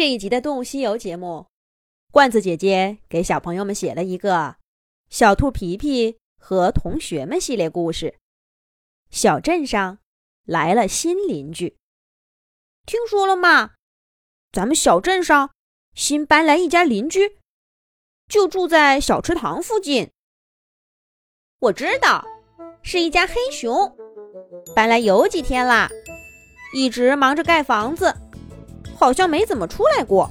这一集的《动物西游》节目，罐子姐姐给小朋友们写了一个《小兔皮皮和同学们》系列故事。小镇上来了新邻居，听说了吗？咱们小镇上新搬来一家邻居，就住在小池塘附近。我知道，是一家黑熊，搬来有几天啦，一直忙着盖房子。好像没怎么出来过。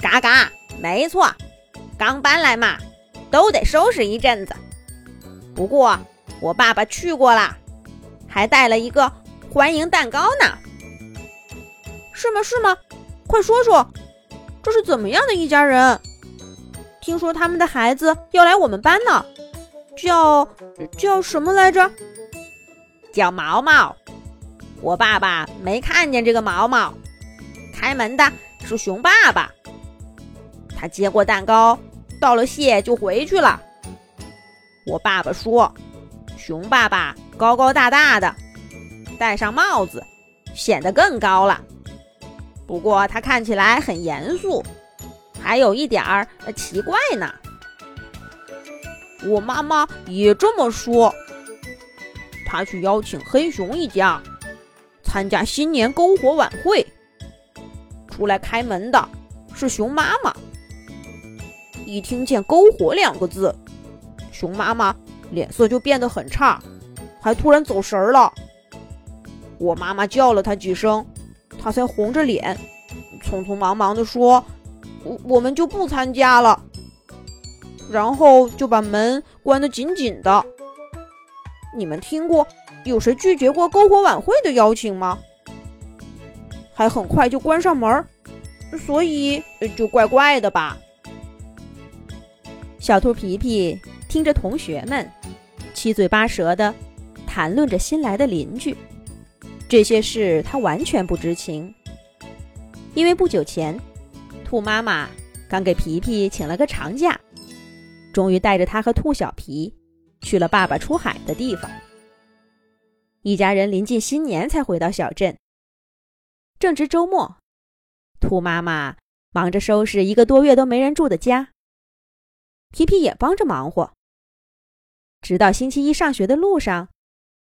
嘎嘎，没错，刚搬来嘛，都得收拾一阵子。不过我爸爸去过了，还带了一个欢迎蛋糕呢。是吗？是吗？快说说，这是怎么样的一家人？听说他们的孩子要来我们班呢，叫叫什么来着？叫毛毛。我爸爸没看见这个毛毛。开门的是熊爸爸，他接过蛋糕，道了谢就回去了。我爸爸说，熊爸爸高高大大的，戴上帽子显得更高了。不过他看起来很严肃，还有一点儿奇怪呢。我妈妈也这么说。他去邀请黑熊一家参加新年篝火晚会。出来开门的是熊妈妈。一听见“篝火”两个字，熊妈妈脸色就变得很差，还突然走神儿了。我妈妈叫了他几声，他才红着脸，匆匆忙忙地说：“我我们就不参加了。”然后就把门关得紧紧的。你们听过有谁拒绝过篝火晚会的邀请吗？还很快就关上门，所以就怪怪的吧。小兔皮皮听着同学们七嘴八舌的谈论着新来的邻居，这些事他完全不知情。因为不久前，兔妈妈刚给皮皮请了个长假，终于带着他和兔小皮去了爸爸出海的地方。一家人临近新年才回到小镇。正值周末，兔妈妈忙着收拾一个多月都没人住的家。皮皮也帮着忙活，直到星期一上学的路上，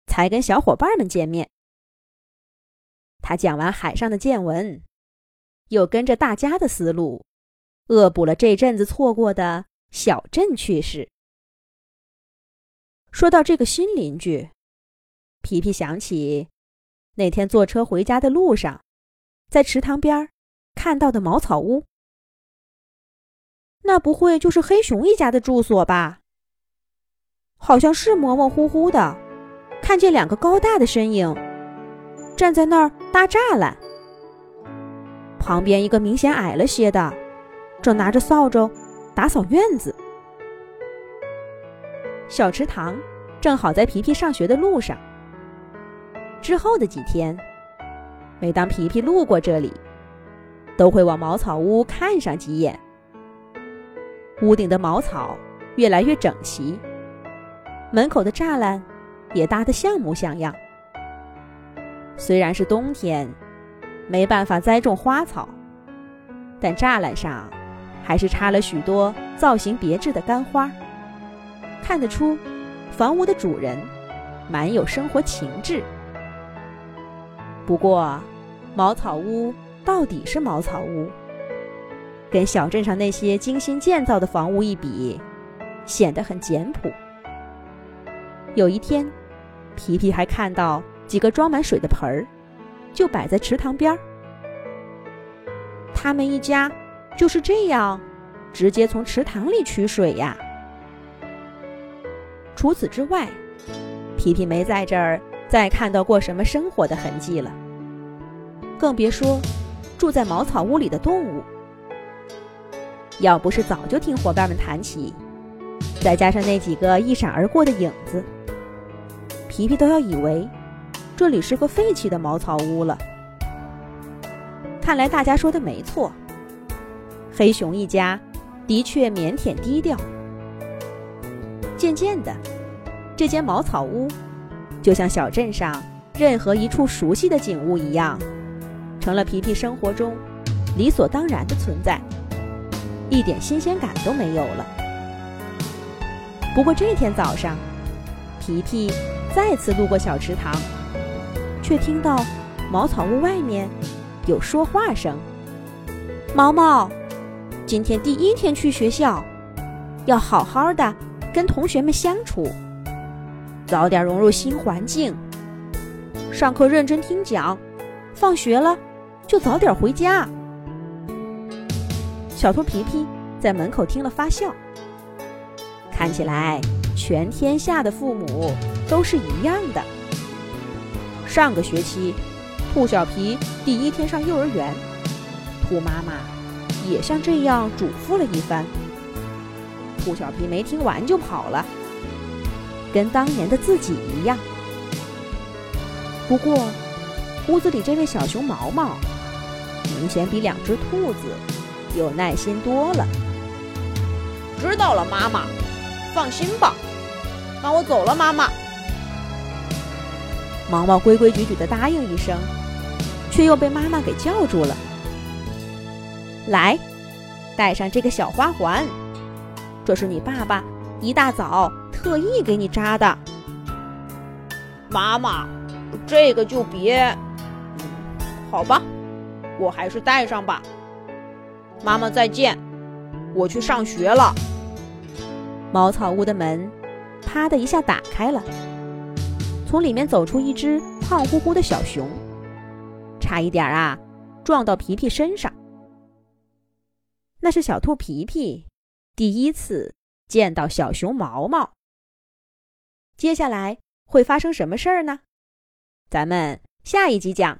才跟小伙伴们见面。他讲完海上的见闻，又跟着大家的思路，恶补了这阵子错过的小镇趣事。说到这个新邻居，皮皮想起那天坐车回家的路上。在池塘边看到的茅草屋，那不会就是黑熊一家的住所吧？好像是模模糊糊的，看见两个高大的身影站在那儿搭栅栏，旁边一个明显矮了些的，正拿着扫帚打扫院子。小池塘正好在皮皮上学的路上。之后的几天。每当皮皮路过这里，都会往茅草屋看上几眼。屋顶的茅草越来越整齐，门口的栅栏也搭得像模像样。虽然是冬天，没办法栽种花草，但栅栏上还是插了许多造型别致的干花，看得出房屋的主人蛮有生活情致。不过，茅草屋到底是茅草屋，跟小镇上那些精心建造的房屋一比，显得很简朴。有一天，皮皮还看到几个装满水的盆儿，就摆在池塘边儿。他们一家就是这样，直接从池塘里取水呀。除此之外，皮皮没在这儿再看到过什么生活的痕迹了。更别说住在茅草屋里的动物。要不是早就听伙伴们谈起，再加上那几个一闪而过的影子，皮皮都要以为这里是个废弃的茅草屋了。看来大家说的没错，黑熊一家的确腼腆低调。渐渐的，这间茅草屋就像小镇上任何一处熟悉的景物一样。成了皮皮生活中理所当然的存在，一点新鲜感都没有了。不过这天早上，皮皮再次路过小池塘，却听到茅草屋外面有说话声：“毛毛，今天第一天去学校，要好好的跟同学们相处，早点融入新环境，上课认真听讲，放学了就早点回家。”小兔皮皮在门口听了发笑。看起来，全天下的父母都是一样的。上个学期，兔小皮第一天上幼儿园，兔妈妈也像这样嘱咐了一番。兔小皮没听完就跑了，跟当年的自己一样。不过，屋子里这位小熊毛毛，明显比两只兔子有耐心多了。知道了，妈妈。放心吧，那我走了，妈妈。毛毛规规矩矩的答应一声，却又被妈妈给叫住了。来，戴上这个小花环，这是你爸爸一大早特意给你扎的。妈妈，这个就别……好吧，我还是戴上吧。妈妈再见，我去上学了。茅草屋的门“啪”的一下打开了，从里面走出一只胖乎乎的小熊，差一点啊撞到皮皮身上。那是小兔皮皮第一次见到小熊毛毛。接下来会发生什么事儿呢？咱们下一集讲。